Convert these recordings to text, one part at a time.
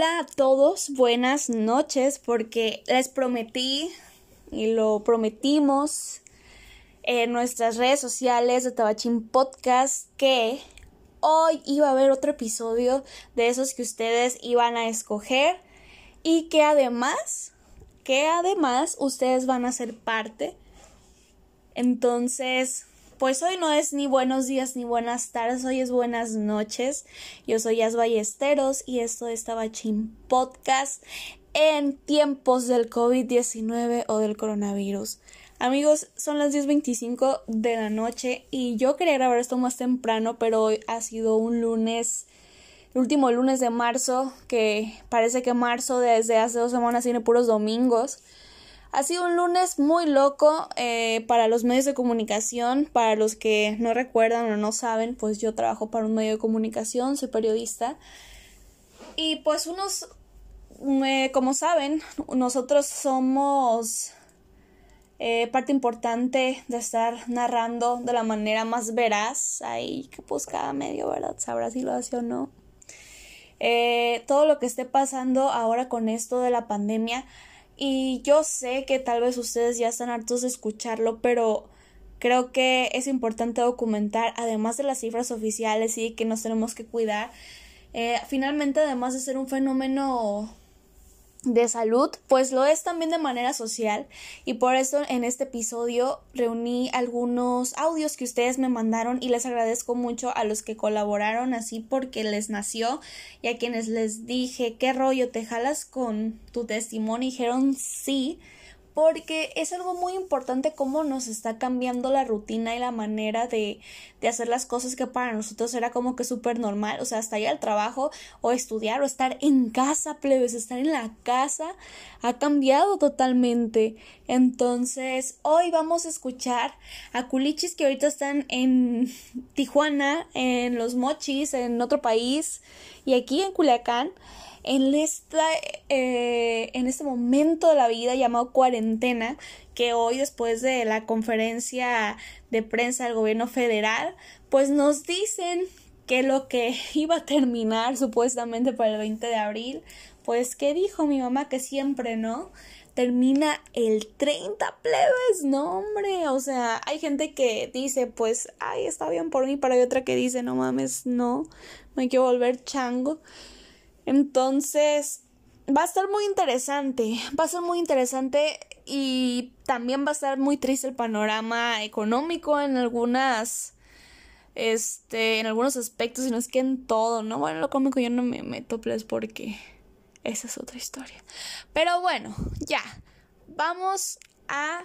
Hola a todos, buenas noches, porque les prometí y lo prometimos en nuestras redes sociales de Tabachín Podcast que hoy iba a haber otro episodio de esos que ustedes iban a escoger y que además, que además ustedes van a ser parte. Entonces, pues hoy no es ni buenos días ni buenas tardes, hoy es buenas noches. Yo soy Yas Ballesteros y esto es Tabachín Podcast en tiempos del COVID-19 o del coronavirus. Amigos, son las 10.25 de la noche y yo quería grabar esto más temprano, pero hoy ha sido un lunes, el último lunes de marzo, que parece que marzo desde hace dos semanas tiene puros domingos. Ha sido un lunes muy loco eh, para los medios de comunicación. Para los que no recuerdan o no saben, pues yo trabajo para un medio de comunicación, soy periodista. Y pues unos, como saben, nosotros somos eh, parte importante de estar narrando de la manera más veraz. Ahí que pues cada medio, ¿verdad? Sabrá si lo hace o no. Eh, todo lo que esté pasando ahora con esto de la pandemia y yo sé que tal vez ustedes ya están hartos de escucharlo, pero creo que es importante documentar, además de las cifras oficiales y que nos tenemos que cuidar. Eh, finalmente, además de ser un fenómeno de salud, pues lo es también de manera social. Y por eso en este episodio reuní algunos audios que ustedes me mandaron y les agradezco mucho a los que colaboraron así porque les nació y a quienes les dije qué rollo te jalas con tu testimonio y dijeron sí porque es algo muy importante cómo nos está cambiando la rutina y la manera de, de hacer las cosas que para nosotros era como que súper normal, o sea, hasta ir al trabajo o estudiar o estar en casa, plebes, estar en la casa ha cambiado totalmente. Entonces, hoy vamos a escuchar a culichis que ahorita están en Tijuana, en Los Mochis, en otro país y aquí en Culiacán en, esta, eh, en este momento de la vida llamado cuarentena, que hoy después de la conferencia de prensa del gobierno federal, pues nos dicen que lo que iba a terminar supuestamente para el 20 de abril, pues que dijo mi mamá que siempre, ¿no? termina el 30 plebes, no hombre, o sea, hay gente que dice, pues, ay, está bien por mí, pero hay otra que dice, no mames, no, me quiero volver chango. Entonces, va a estar muy interesante, va a ser muy interesante y también va a estar muy triste el panorama económico en algunas este en algunos aspectos y no es que en todo, ¿no? Bueno, lo cómico yo no me meto pues porque esa es otra historia. Pero bueno, ya. Vamos a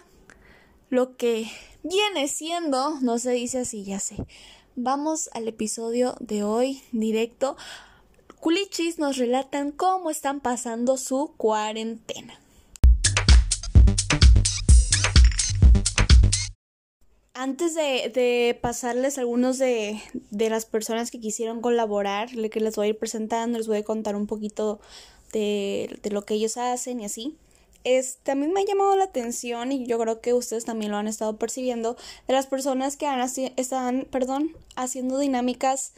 lo que viene siendo, no se dice así, ya sé. Vamos al episodio de hoy directo Culichis nos relatan cómo están pasando su cuarentena. Antes de, pasarles algunos de, las personas que quisieron colaborar, que les voy a ir presentando, les voy a contar un poquito de, lo que ellos hacen y así. Es, también me ha llamado la atención y yo creo que ustedes también lo han estado percibiendo de las personas que están perdón, haciendo dinámicas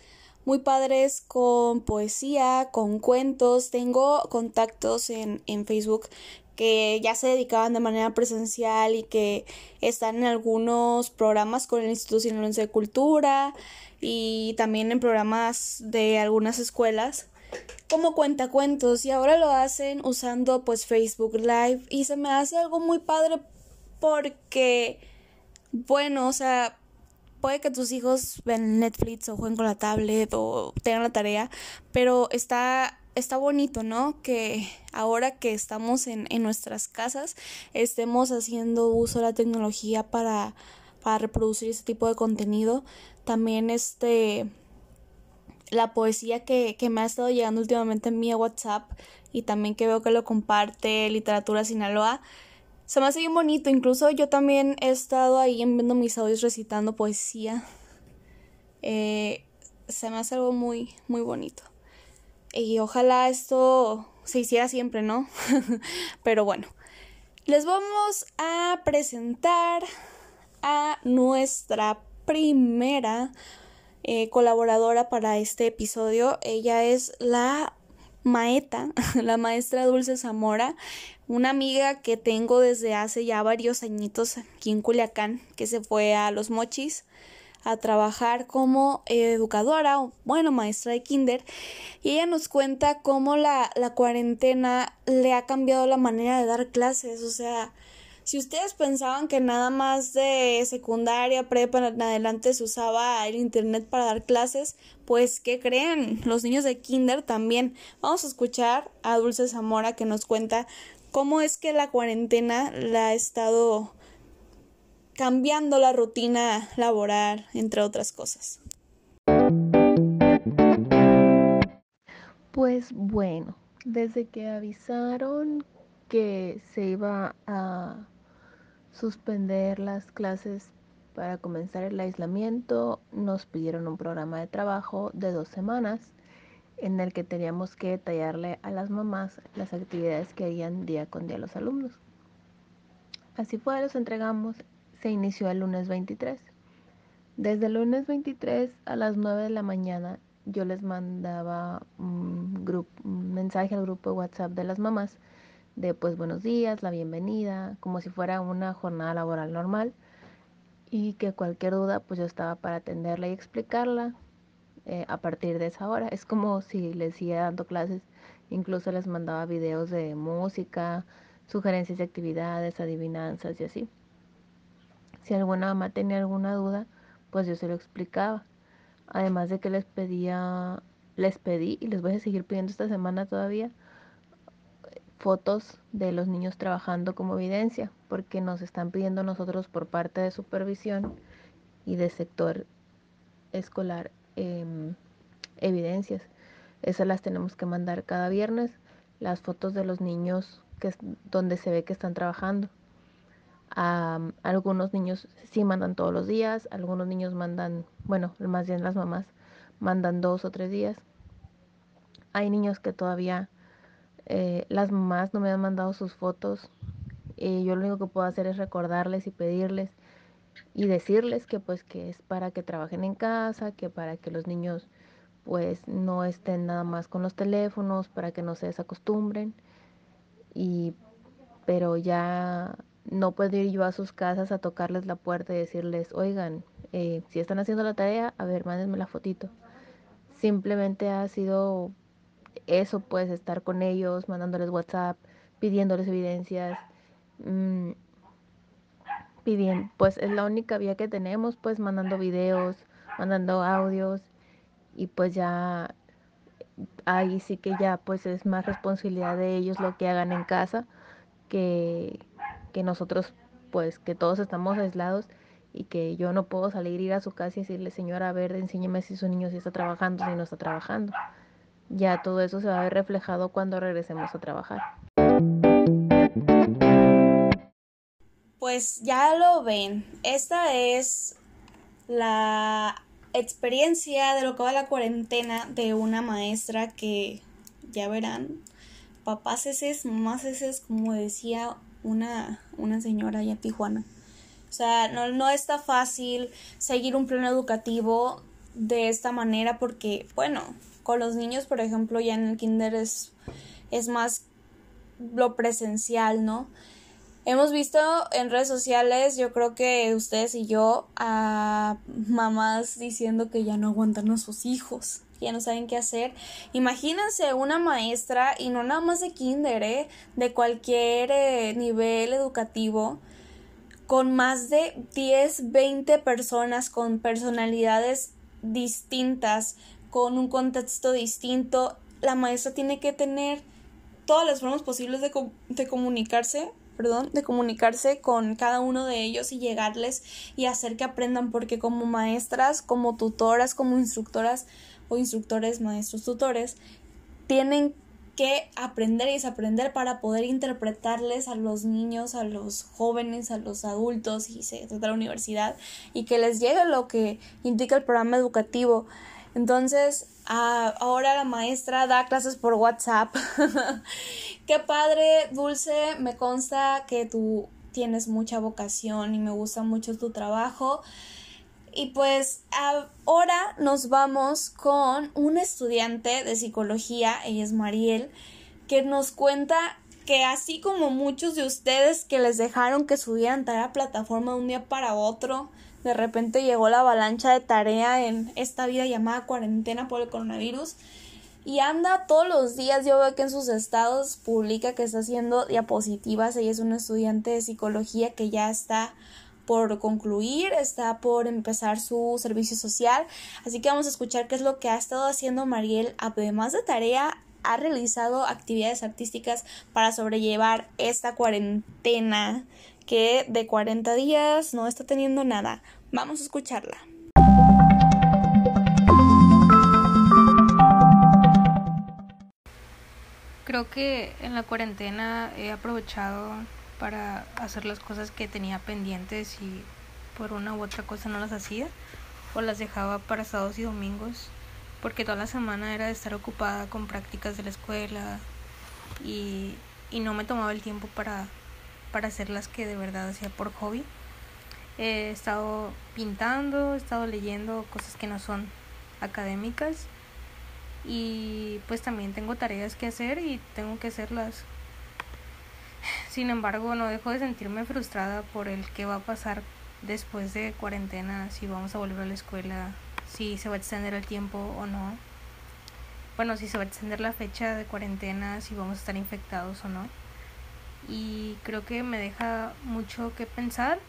muy padres con poesía, con cuentos. Tengo contactos en, en Facebook que ya se dedicaban de manera presencial y que están en algunos programas con el Instituto Sinaloense de Cultura y también en programas de algunas escuelas como cuentacuentos y ahora lo hacen usando pues Facebook Live y se me hace algo muy padre porque bueno, o sea, puede que tus hijos ven Netflix o jueguen con la tablet o tengan la tarea, pero está, está bonito, ¿no? Que ahora que estamos en, en nuestras casas estemos haciendo uso de la tecnología para, para reproducir ese tipo de contenido. También este la poesía que, que me ha estado llegando últimamente en mi WhatsApp y también que veo que lo comparte Literatura Sinaloa se me hace bien bonito. Incluso yo también he estado ahí viendo mis audios recitando poesía. Eh, se me hace algo muy, muy bonito. Y ojalá esto se hiciera siempre, ¿no? Pero bueno, les vamos a presentar a nuestra primera eh, colaboradora para este episodio. Ella es la Maeta, la maestra Dulce Zamora, una amiga que tengo desde hace ya varios añitos aquí en Culiacán, que se fue a Los Mochis a trabajar como educadora, bueno, maestra de kinder, y ella nos cuenta cómo la, la cuarentena le ha cambiado la manera de dar clases, o sea, si ustedes pensaban que nada más de secundaria, prepa en adelante se usaba el internet para dar clases, pues ¿qué creen? Los niños de kinder también. Vamos a escuchar a Dulce Zamora que nos cuenta cómo es que la cuarentena la ha estado cambiando la rutina laboral, entre otras cosas. Pues bueno, desde que avisaron que se iba a suspender las clases para comenzar el aislamiento, nos pidieron un programa de trabajo de dos semanas en el que teníamos que detallarle a las mamás las actividades que harían día con día los alumnos. Así fue, los entregamos, se inició el lunes 23. Desde el lunes 23 a las 9 de la mañana yo les mandaba un, un mensaje al grupo de WhatsApp de las mamás de pues buenos días, la bienvenida, como si fuera una jornada laboral normal y que cualquier duda pues yo estaba para atenderla y explicarla eh, a partir de esa hora. Es como si les siguiera dando clases, incluso les mandaba videos de música, sugerencias de actividades, adivinanzas y así. Si alguna mamá tenía alguna duda, pues yo se lo explicaba. Además de que les pedía, les pedí y les voy a seguir pidiendo esta semana todavía fotos de los niños trabajando como evidencia, porque nos están pidiendo nosotros por parte de supervisión y de sector escolar em, evidencias. Esas las tenemos que mandar cada viernes, las fotos de los niños que, donde se ve que están trabajando. algunos niños sí mandan todos los días, algunos niños mandan, bueno, más bien las mamás mandan dos o tres días. Hay niños que todavía eh, las mamás no me han mandado sus fotos. y yo lo único que puedo hacer es recordarles y pedirles y decirles que pues que es para que trabajen en casa, que para que los niños pues no estén nada más con los teléfonos, para que no se desacostumbren. Y pero ya no puedo ir yo a sus casas a tocarles la puerta y decirles, oigan, eh, si están haciendo la tarea, a ver, mándenme la fotito. Simplemente ha sido eso, puedes estar con ellos, mandándoles WhatsApp, pidiéndoles evidencias, mmm, pidiendo, pues es la única vía que tenemos, pues mandando videos, mandando audios y pues ya ahí sí que ya pues es más responsabilidad de ellos lo que hagan en casa que, que nosotros pues que todos estamos aislados y que yo no puedo salir ir a su casa y decirle señora a ver enséñeme si su niño sí está trabajando si no está trabajando ya todo eso se va a ver reflejado cuando regresemos a trabajar. Pues ya lo ven, esta es la experiencia de lo que va la cuarentena de una maestra que ya verán, papás es mamás es como decía una, una señora allá en Tijuana. O sea, no, no está fácil seguir un plano educativo de esta manera porque, bueno, con los niños, por ejemplo, ya en el kinder es, es más lo presencial, ¿no? Hemos visto en redes sociales, yo creo que ustedes y yo, a mamás diciendo que ya no aguantan a sus hijos, que ya no saben qué hacer. Imagínense una maestra, y no nada más de kinder, ¿eh? de cualquier eh, nivel educativo, con más de 10, 20 personas con personalidades distintas, con un contexto distinto, la maestra tiene que tener todas las formas posibles de, de comunicarse perdón, de comunicarse con cada uno de ellos y llegarles y hacer que aprendan, porque como maestras, como tutoras, como instructoras o instructores, maestros, tutores, tienen que aprender y desaprender para poder interpretarles a los niños, a los jóvenes, a los adultos y se trata de la universidad y que les llegue lo que indica el programa educativo. Entonces, ahora la maestra da clases por WhatsApp. Qué padre, Dulce, me consta que tú tienes mucha vocación y me gusta mucho tu trabajo. Y pues ahora nos vamos con un estudiante de psicología, ella es Mariel, que nos cuenta que así como muchos de ustedes que les dejaron que subieran tarea plataforma de un día para otro, de repente llegó la avalancha de tarea en esta vida llamada cuarentena por el coronavirus. Y anda todos los días, yo veo que en sus estados publica que está haciendo diapositivas. Ella es una estudiante de psicología que ya está por concluir, está por empezar su servicio social. Así que vamos a escuchar qué es lo que ha estado haciendo Mariel, además de tarea, ha realizado actividades artísticas para sobrellevar esta cuarentena que de 40 días no está teniendo nada. Vamos a escucharla. Creo que en la cuarentena he aprovechado para hacer las cosas que tenía pendientes y por una u otra cosa no las hacía o las dejaba para sábados y domingos porque toda la semana era de estar ocupada con prácticas de la escuela y, y no me tomaba el tiempo para, para hacer las que de verdad hacía por hobby. He estado pintando, he estado leyendo cosas que no son académicas y pues también tengo tareas que hacer y tengo que hacerlas. Sin embargo, no dejo de sentirme frustrada por el que va a pasar después de cuarentena, si vamos a volver a la escuela, si se va a extender el tiempo o no. Bueno, si se va a extender la fecha de cuarentena, si vamos a estar infectados o no. Y creo que me deja mucho que pensar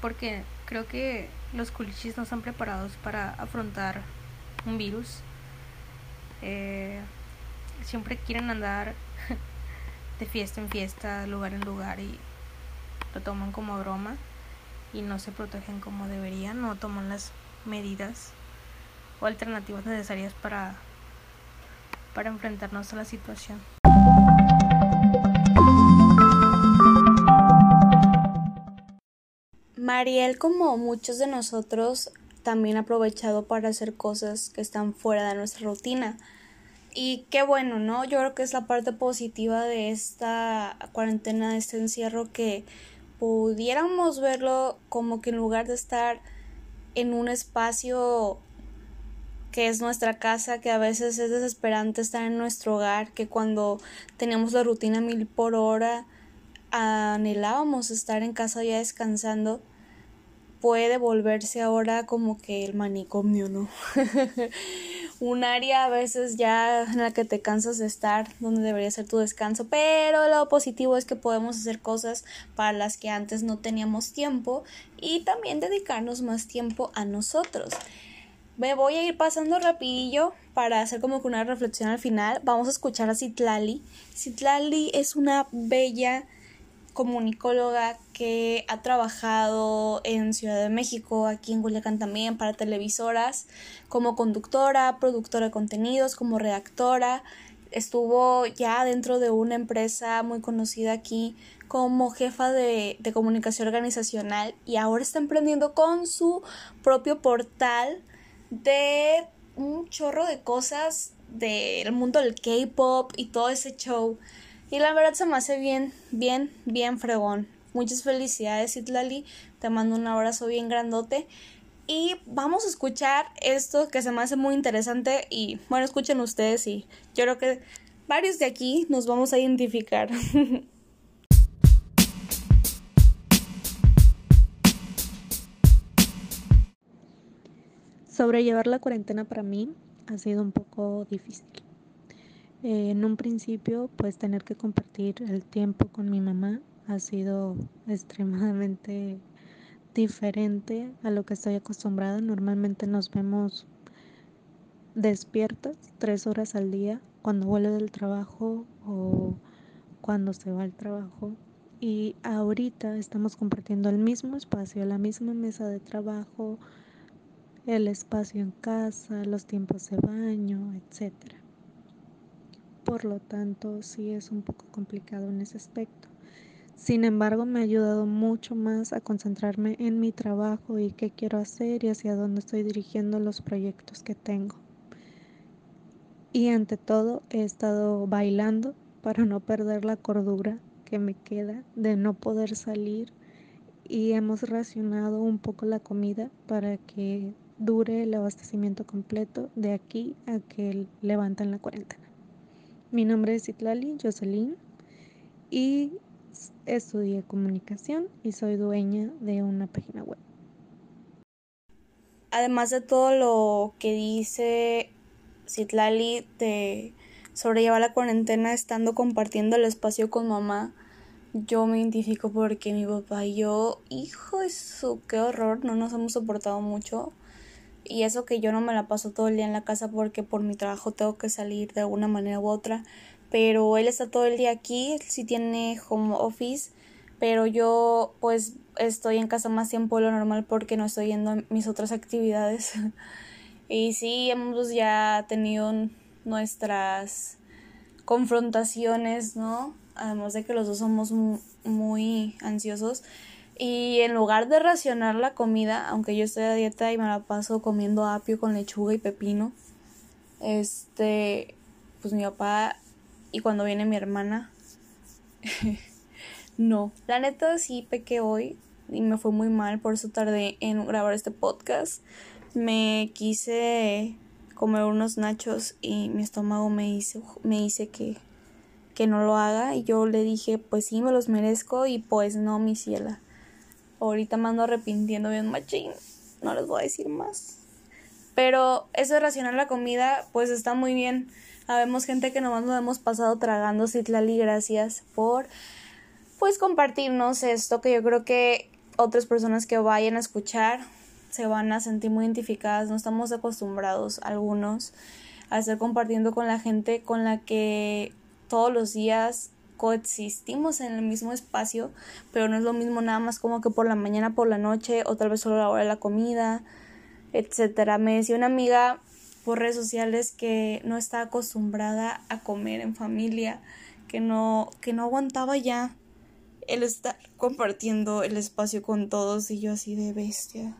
porque creo que los culichis no están preparados para afrontar un virus. Eh, siempre quieren andar de fiesta en fiesta, lugar en lugar y lo toman como broma y no se protegen como deberían, no toman las medidas o alternativas necesarias para, para enfrentarnos a la situación. Mariel, como muchos de nosotros, también ha aprovechado para hacer cosas que están fuera de nuestra rutina. Y qué bueno, ¿no? Yo creo que es la parte positiva de esta cuarentena, de este encierro, que pudiéramos verlo como que en lugar de estar en un espacio que es nuestra casa, que a veces es desesperante estar en nuestro hogar, que cuando teníamos la rutina mil por hora anhelábamos estar en casa ya descansando, puede volverse ahora como que el manicomio, ¿no? un área a veces ya en la que te cansas de estar donde debería ser tu descanso, pero lo positivo es que podemos hacer cosas para las que antes no teníamos tiempo y también dedicarnos más tiempo a nosotros. Me voy a ir pasando rapidillo para hacer como que una reflexión al final. Vamos a escuchar a Citlali. Citlali es una bella comunicóloga que ha trabajado en Ciudad de México, aquí en Culiacán también, para televisoras, como conductora, productora de contenidos, como redactora. Estuvo ya dentro de una empresa muy conocida aquí como jefa de, de comunicación organizacional y ahora está emprendiendo con su propio portal de un chorro de cosas del mundo del K-pop y todo ese show. Y la verdad se me hace bien, bien, bien fregón. Muchas felicidades, Itlali. Te mando un abrazo bien grandote. Y vamos a escuchar esto que se me hace muy interesante. Y bueno, escuchen ustedes y yo creo que varios de aquí nos vamos a identificar. Sobrellevar la cuarentena para mí ha sido un poco difícil. Eh, en un principio, pues tener que compartir el tiempo con mi mamá ha sido extremadamente diferente a lo que estoy acostumbrada. Normalmente nos vemos despiertas tres horas al día cuando vuelve del trabajo o cuando se va al trabajo. Y ahorita estamos compartiendo el mismo espacio, la misma mesa de trabajo, el espacio en casa, los tiempos de baño, etcétera. Por lo tanto, sí es un poco complicado en ese aspecto. Sin embargo, me ha ayudado mucho más a concentrarme en mi trabajo y qué quiero hacer y hacia dónde estoy dirigiendo los proyectos que tengo. Y ante todo, he estado bailando para no perder la cordura que me queda de no poder salir y hemos racionado un poco la comida para que dure el abastecimiento completo de aquí a que levanten la cuarentena. Mi nombre es Itlali Jocelyn y estudié comunicación y soy dueña de una página web. Además de todo lo que dice Citlali de sobrellevar la cuarentena estando compartiendo el espacio con mamá, yo me identifico porque mi papá y yo, hijo eso, qué horror, no nos hemos soportado mucho. Y eso que yo no me la paso todo el día en la casa porque por mi trabajo tengo que salir de alguna manera u otra. Pero él está todo el día aquí, él sí tiene home office, pero yo pues estoy en casa más tiempo de lo normal porque no estoy yendo a mis otras actividades. y sí, hemos ya tenido nuestras confrontaciones, ¿no? Además de que los dos somos muy ansiosos. Y en lugar de racionar la comida, aunque yo estoy a dieta y me la paso comiendo apio con lechuga y pepino, este, pues mi papá y cuando viene mi hermana, no. La neta sí pequé hoy y me fue muy mal, por eso tardé en grabar este podcast. Me quise comer unos nachos y mi estómago me dice, me dice que, que no lo haga y yo le dije, pues sí, me los merezco y pues no, mi ciela. Ahorita me ando arrepintiendo bien machín. No les voy a decir más. Pero eso de racionar la comida, pues está muy bien. Habemos gente que nomás nos hemos pasado tragando. Citlali, gracias por pues compartirnos esto que yo creo que otras personas que vayan a escuchar se van a sentir muy identificadas. No estamos acostumbrados algunos a estar compartiendo con la gente con la que todos los días coexistimos en el mismo espacio, pero no es lo mismo nada más como que por la mañana, por la noche, o tal vez solo la hora de la comida, etcétera. Me decía una amiga por redes sociales que no está acostumbrada a comer en familia, que no, que no aguantaba ya el estar compartiendo el espacio con todos y yo así de bestia.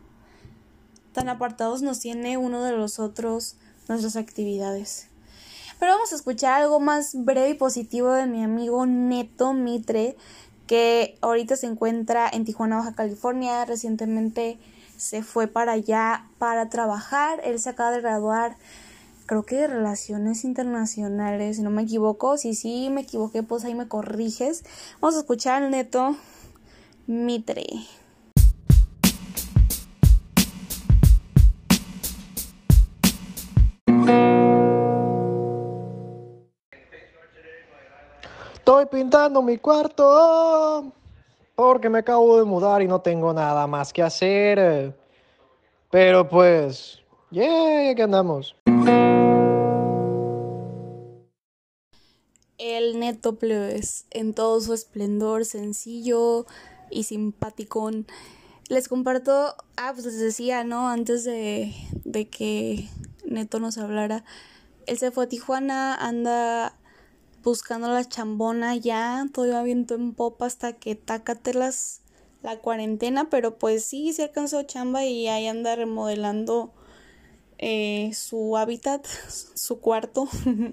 Tan apartados nos tiene uno de los otros nuestras actividades. Pero vamos a escuchar algo más breve y positivo de mi amigo Neto Mitre, que ahorita se encuentra en Tijuana, Baja California. Recientemente se fue para allá para trabajar. Él se acaba de graduar, creo que de Relaciones Internacionales, si no me equivoco. Si sí me equivoqué, pues ahí me corriges. Vamos a escuchar al Neto Mitre. Estoy pintando mi cuarto porque me acabo de mudar y no tengo nada más que hacer. Pero pues, yeah, aquí andamos. El neto plebes en todo su esplendor, sencillo y simpaticón. Les comparto, ah, pues les decía, ¿no? Antes de, de que Neto nos hablara, él se fue a Tijuana, anda buscando la chambona ya, todo iba viento en popa hasta que tácatelas la cuarentena, pero pues sí, se alcanzó chamba y ahí anda remodelando eh, su hábitat, su cuarto,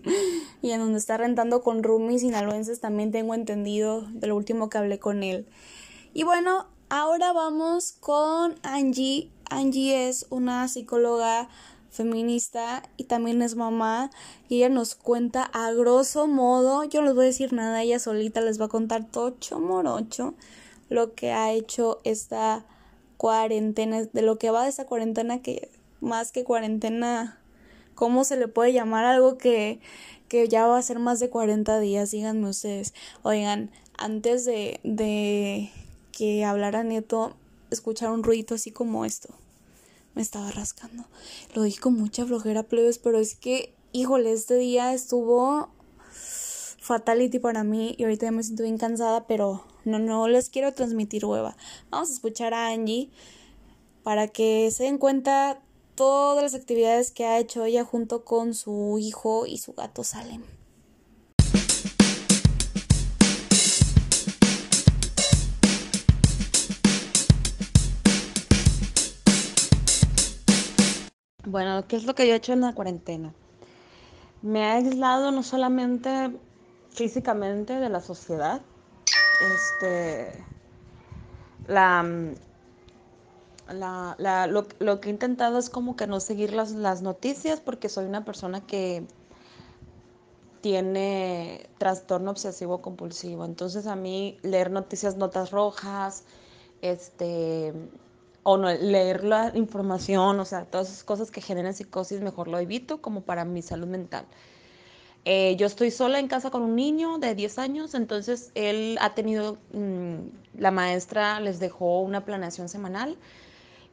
y en donde está rentando con roomies sinaloenses también tengo entendido de lo último que hablé con él. Y bueno, ahora vamos con Angie. Angie es una psicóloga feminista y también es mamá y ella nos cuenta a grosso modo, yo no les voy a decir nada, ella solita les va a contar tocho morocho lo que ha hecho esta cuarentena, de lo que va de esta cuarentena que más que cuarentena, ¿cómo se le puede llamar algo que, que ya va a ser más de 40 días? Díganme ustedes. Oigan, antes de, de que hablara Nieto, escuchar un ruido así como esto me estaba rascando. Lo dije con mucha flojera, plebes, pero es que, híjole, este día estuvo fatality para mí y ahorita ya me siento bien cansada, pero no, no les quiero transmitir hueva. Vamos a escuchar a Angie para que se den cuenta todas las actividades que ha hecho ella junto con su hijo y su gato Salem. Bueno, ¿qué es lo que yo he hecho en la cuarentena? Me ha aislado no solamente físicamente de la sociedad, este, la, la, la lo, lo, que he intentado es como que no seguir las, las noticias porque soy una persona que tiene trastorno obsesivo compulsivo. Entonces a mí leer noticias, notas rojas, este, o no, leer la información, o sea, todas esas cosas que generan psicosis, mejor lo evito como para mi salud mental. Eh, yo estoy sola en casa con un niño de 10 años, entonces él ha tenido, mmm, la maestra les dejó una planeación semanal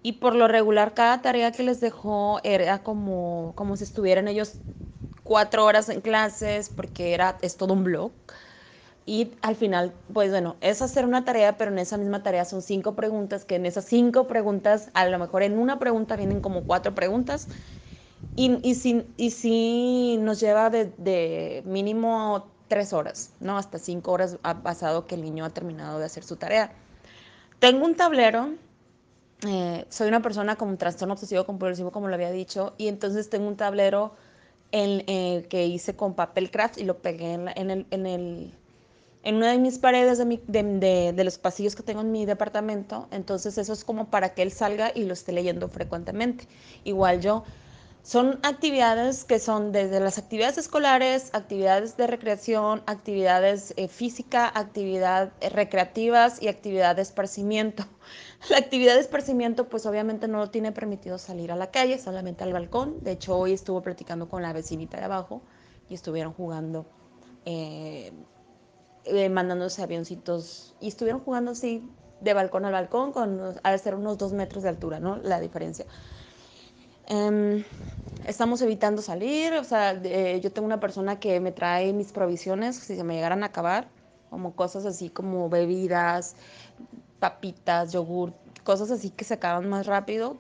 y por lo regular cada tarea que les dejó era como, como si estuvieran ellos cuatro horas en clases porque era, es todo un blog. Y al final, pues bueno, es hacer una tarea, pero en esa misma tarea son cinco preguntas, que en esas cinco preguntas, a lo mejor en una pregunta vienen como cuatro preguntas. Y, y, si, y si nos lleva de, de mínimo tres horas, ¿no? Hasta cinco horas ha pasado que el niño ha terminado de hacer su tarea. Tengo un tablero eh, soy una persona con un trastorno obsesivo compulsivo, como lo había dicho, y entonces tengo un tablero en, eh, que hice con papel craft y lo pegué en, la, en, el, en, el, en una de mis paredes de, mi, de, de, de, los pasillos que tengo en mi departamento. Entonces eso es como para que él salga y lo esté leyendo frecuentemente. Igual yo. Son actividades que son desde las actividades escolares, actividades de recreación, actividades eh, física, actividades eh, recreativas y actividad de esparcimiento. La actividad de esparcimiento, pues obviamente no lo tiene permitido salir a la calle, solamente al balcón. De hecho, hoy estuvo platicando con la vecinita de abajo y estuvieron jugando, eh, eh, mandándose avioncitos y estuvieron jugando así de balcón al balcón, con, a ser unos dos metros de altura, ¿no? La diferencia. Um, estamos evitando salir, o sea, eh, yo tengo una persona que me trae mis provisiones si se me llegaran a acabar, como cosas así como bebidas, papitas, yogur, cosas así que se acaban más rápido.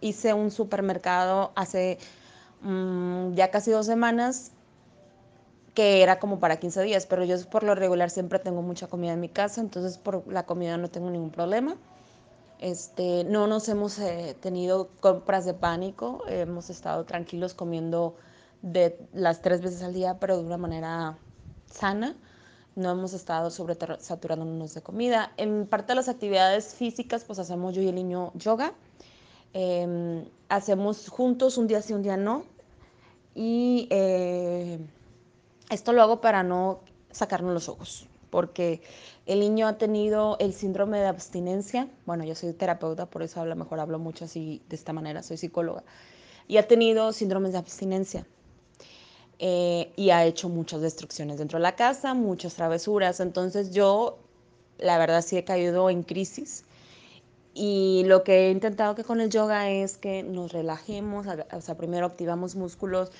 Hice un supermercado hace mmm, ya casi dos semanas que era como para 15 días, pero yo por lo regular siempre tengo mucha comida en mi casa, entonces por la comida no tengo ningún problema. Este, no nos hemos eh, tenido compras de pánico, hemos estado tranquilos comiendo de las tres veces al día, pero de una manera sana. No hemos estado sobresaturándonos de comida. En parte de las actividades físicas, pues hacemos yo y el niño yoga. Eh, hacemos juntos un día sí, un día no. Y eh, esto lo hago para no sacarnos los ojos, porque el niño ha tenido el síndrome de abstinencia. Bueno, yo soy terapeuta, por eso a mejor hablo mucho así de esta manera, soy psicóloga. Y ha tenido síndromes de abstinencia. Eh, y ha hecho muchas destrucciones dentro de la casa, muchas travesuras. Entonces yo, la verdad, sí he caído en crisis. Y lo que he intentado que con el yoga es que nos relajemos, o sea, primero activamos músculos,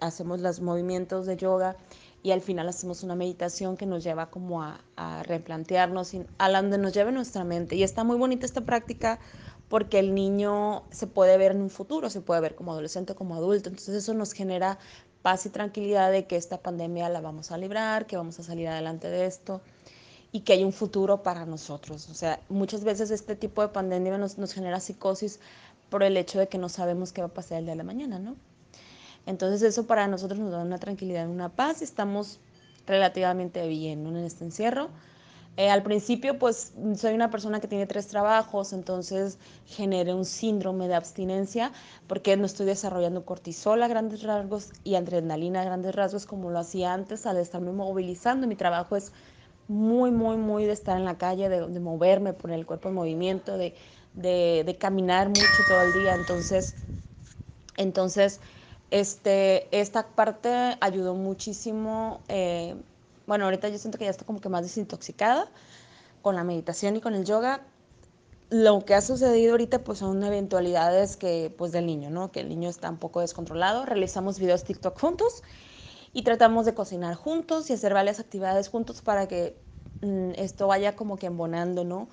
hacemos los movimientos de yoga y al final hacemos una meditación que nos lleva como a, replantearnos, a donde nos lleve nuestra mente. Y está muy bonita esta práctica porque el niño se puede ver en un futuro, se puede ver como adolescente, como adulto. Entonces eso nos genera paz y tranquilidad de que esta pandemia la vamos a librar, que vamos a salir adelante de esto y que hay un futuro para nosotros. O sea, muchas veces este tipo de pandemia nos, nos genera psicosis por el hecho de que no sabemos qué va a pasar el día de la mañana, ¿no? Entonces eso para nosotros nos da una tranquilidad, una paz estamos relativamente bien en este encierro. Eh, al principio, pues soy una persona que tiene tres trabajos, entonces generé un síndrome de abstinencia porque no estoy desarrollando cortisol a grandes rasgos y adrenalina a grandes rasgos como lo hacía antes al estarme movilizando. Mi trabajo es muy, muy, muy de estar en la calle, de, moverme, poner el cuerpo en movimiento, de, de, caminar mucho todo el día. Entonces, entonces este, esta parte ayudó muchísimo. Eh, bueno, ahorita yo siento que ya estoy como que más desintoxicada con la meditación y con el yoga. Lo que ha sucedido ahorita pues son eventualidades que pues del niño, ¿no? Que el niño está un poco descontrolado. Realizamos videos TikTok juntos y tratamos de cocinar juntos y hacer varias actividades juntos para que mmm, esto vaya como que embonando, ¿no?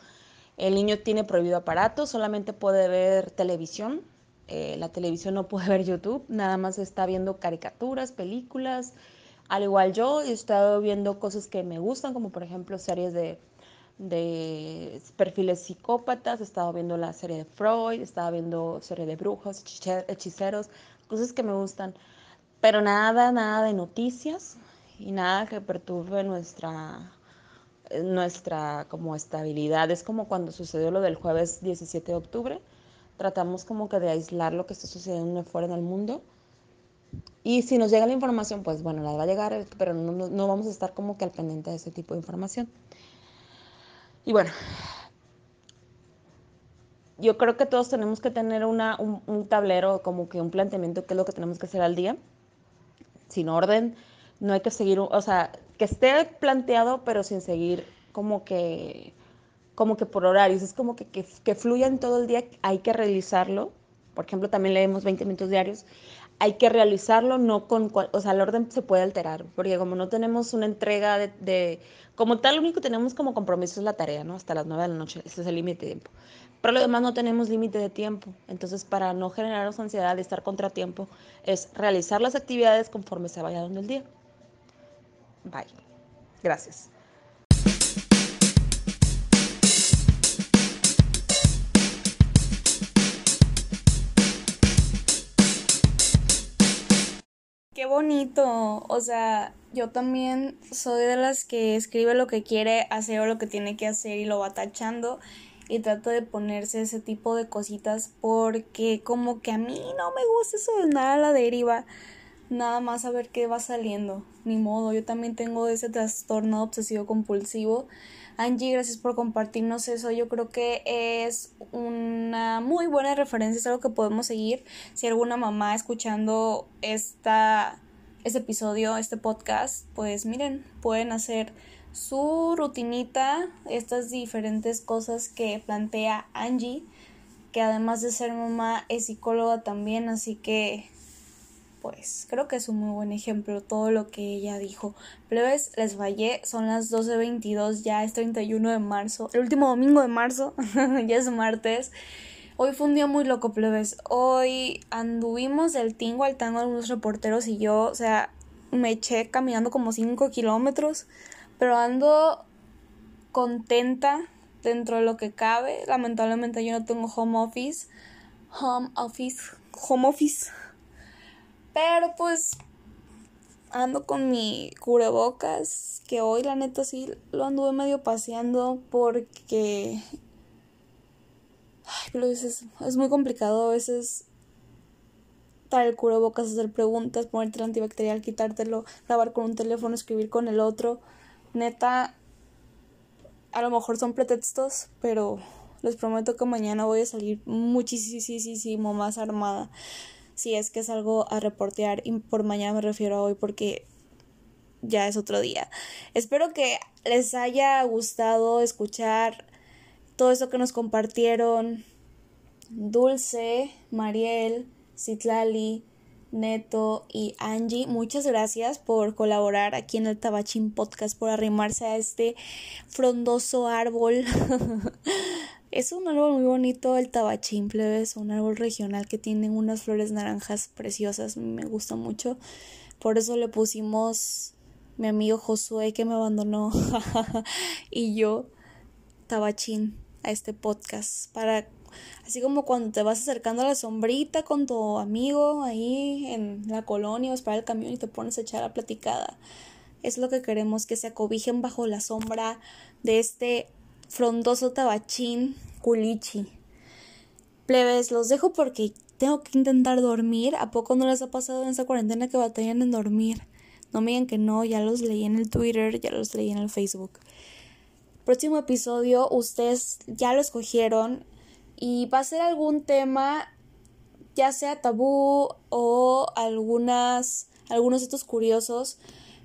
El niño tiene prohibido aparato, solamente puede ver televisión. Eh, la televisión no puede ver YouTube, nada más está viendo caricaturas, películas, al igual yo he estado viendo cosas que me gustan, como por ejemplo series de, de perfiles psicópatas, he estado viendo la serie de Freud, he estado viendo serie de brujos, hechiceros, cosas que me gustan, pero nada, nada de noticias y nada que perturbe nuestra, nuestra como estabilidad. Es como cuando sucedió lo del jueves 17 de octubre. Tratamos como que de aislar lo que está sucediendo fuera en el mundo. Y si nos llega la información, pues bueno, la va a llegar, pero no, no vamos a estar como que al pendiente de ese tipo de información. Y bueno, yo creo que todos tenemos que tener una, un, un, tablero, como que un planteamiento, qué es lo que tenemos que hacer al día, sin orden. No hay que seguir, o sea, que esté planteado, pero sin seguir como que, como que por horarios. Es como que, que, que fluya en todo el día, hay que realizarlo. Por ejemplo, también leemos 20 minutos diarios. Hay que realizarlo, no con, o sea, el orden se puede alterar, porque como no tenemos una entrega de, de como tal, lo único que tenemos como compromiso es la tarea, ¿no? Hasta las 9 de la noche, ese es el límite de tiempo. Pero lo demás no tenemos límite de tiempo. Entonces, para no generarnos ansiedad y estar contratiempo, es realizar las actividades conforme se vaya dando el día. Bye. Gracias. Qué bonito. O sea, yo también soy de las que escribe lo que quiere hacer o lo que tiene que hacer y lo va tachando y trato de ponerse ese tipo de cositas porque como que a mí no me gusta eso de andar a la deriva nada más a ver qué va saliendo ni modo yo también tengo ese trastorno obsesivo compulsivo Angie gracias por compartirnos eso. Yo creo que es una muy buena referencia es algo que podemos seguir. Si alguna mamá escuchando esta este episodio este podcast pues miren pueden hacer su rutinita, estas diferentes cosas que plantea Angie, que además de ser mamá es psicóloga también, así que pues creo que es un muy buen ejemplo todo lo que ella dijo. Plebes, les fallé, son las 12.22, ya es 31 de marzo, el último domingo de marzo, ya es martes. Hoy fue un día muy loco, plebes. Hoy anduvimos del tingo al tango algunos reporteros y yo, o sea, me eché caminando como 5 kilómetros pero ando contenta dentro de lo que cabe. Lamentablemente yo no tengo home office. Home office. Home office. Pero pues ando con mi cubrebocas. Que hoy la neta sí lo anduve medio paseando porque... Ay, pero es, es muy complicado a veces traer el cubrebocas, hacer preguntas, ponerte el antibacterial, quitártelo, grabar con un teléfono, escribir con el otro neta, a lo mejor son pretextos, pero les prometo que mañana voy a salir muchísimo más armada. Si es que es algo a reportear, y por mañana me refiero a hoy porque ya es otro día. Espero que les haya gustado escuchar todo eso que nos compartieron Dulce, Mariel, Citlali, Neto y Angie, muchas gracias por colaborar aquí en el Tabachín Podcast, por arrimarse a este frondoso árbol. es un árbol muy bonito el Tabachín, es un árbol regional que tiene unas flores naranjas preciosas, me gusta mucho. Por eso le pusimos mi amigo Josué que me abandonó y yo Tabachín a este podcast para Así como cuando te vas acercando a la sombrita con tu amigo ahí en la colonia o esperar el camión y te pones a echar a platicada. Es lo que queremos, que se acobijen bajo la sombra de este frondoso tabachín culichi. Plebes, los dejo porque tengo que intentar dormir. ¿A poco no les ha pasado en esa cuarentena que batallan en dormir? No me digan que no, ya los leí en el Twitter, ya los leí en el Facebook. Próximo episodio, ustedes ya lo escogieron y va a ser algún tema ya sea tabú o algunas algunos estos curiosos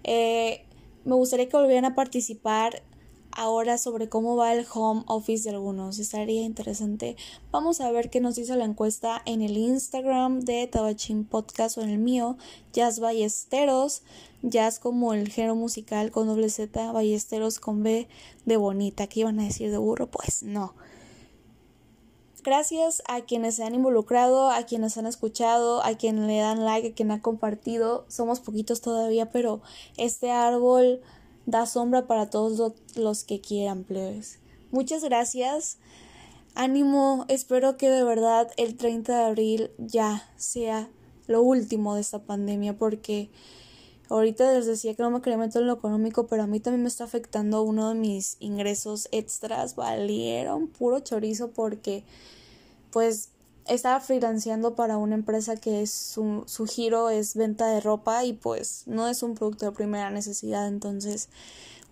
eh, me gustaría que volvieran a participar ahora sobre cómo va el home office de algunos. Estaría interesante. Vamos a ver qué nos dice la encuesta en el Instagram de Tabachín Podcast o en el mío Jazz Ballesteros. Jazz como el género musical con doble Z Ballesteros con B de bonita. ¿qué iban a decir de burro? pues no Gracias a quienes se han involucrado, a quienes han escuchado, a quien le dan like, a quien ha compartido. Somos poquitos todavía, pero este árbol da sombra para todos los que quieran, plebes. Muchas gracias. Ánimo, espero que de verdad el 30 de abril ya sea lo último de esta pandemia porque Ahorita les decía que no me quería meter en lo económico, pero a mí también me está afectando uno de mis ingresos extras. Valieron puro chorizo porque, pues, estaba financiando para una empresa que es su, su giro es venta de ropa y pues no es un producto de primera necesidad. Entonces,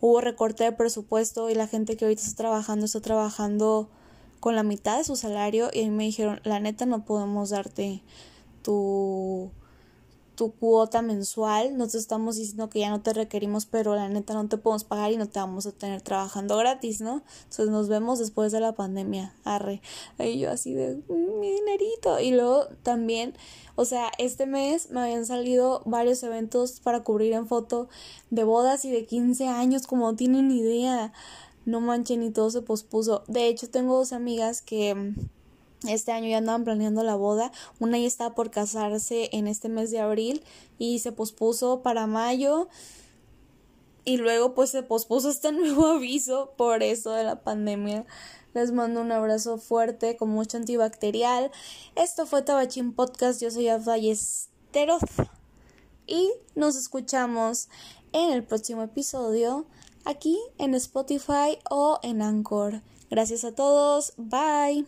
hubo recorte de presupuesto y la gente que ahorita está trabajando está trabajando con la mitad de su salario y me dijeron, la neta no podemos darte tu tu cuota mensual. Nosotros estamos diciendo que ya no te requerimos, pero la neta no te podemos pagar y no te vamos a tener trabajando gratis, ¿no? Entonces nos vemos después de la pandemia. Arre. Y yo así de mm, mi dinerito. Y luego también, o sea, este mes me habían salido varios eventos para cubrir en foto de bodas y de 15 años, como no tienen idea. No manchen y todo se pospuso. De hecho, tengo dos amigas que este año ya andaban planeando la boda. Una ya estaba por casarse en este mes de abril y se pospuso para mayo. Y luego pues se pospuso este nuevo aviso por eso de la pandemia. Les mando un abrazo fuerte con mucho antibacterial. Esto fue Tabachín Podcast. Yo soy Ballesteros. Y nos escuchamos en el próximo episodio aquí en Spotify o en Anchor. Gracias a todos. Bye.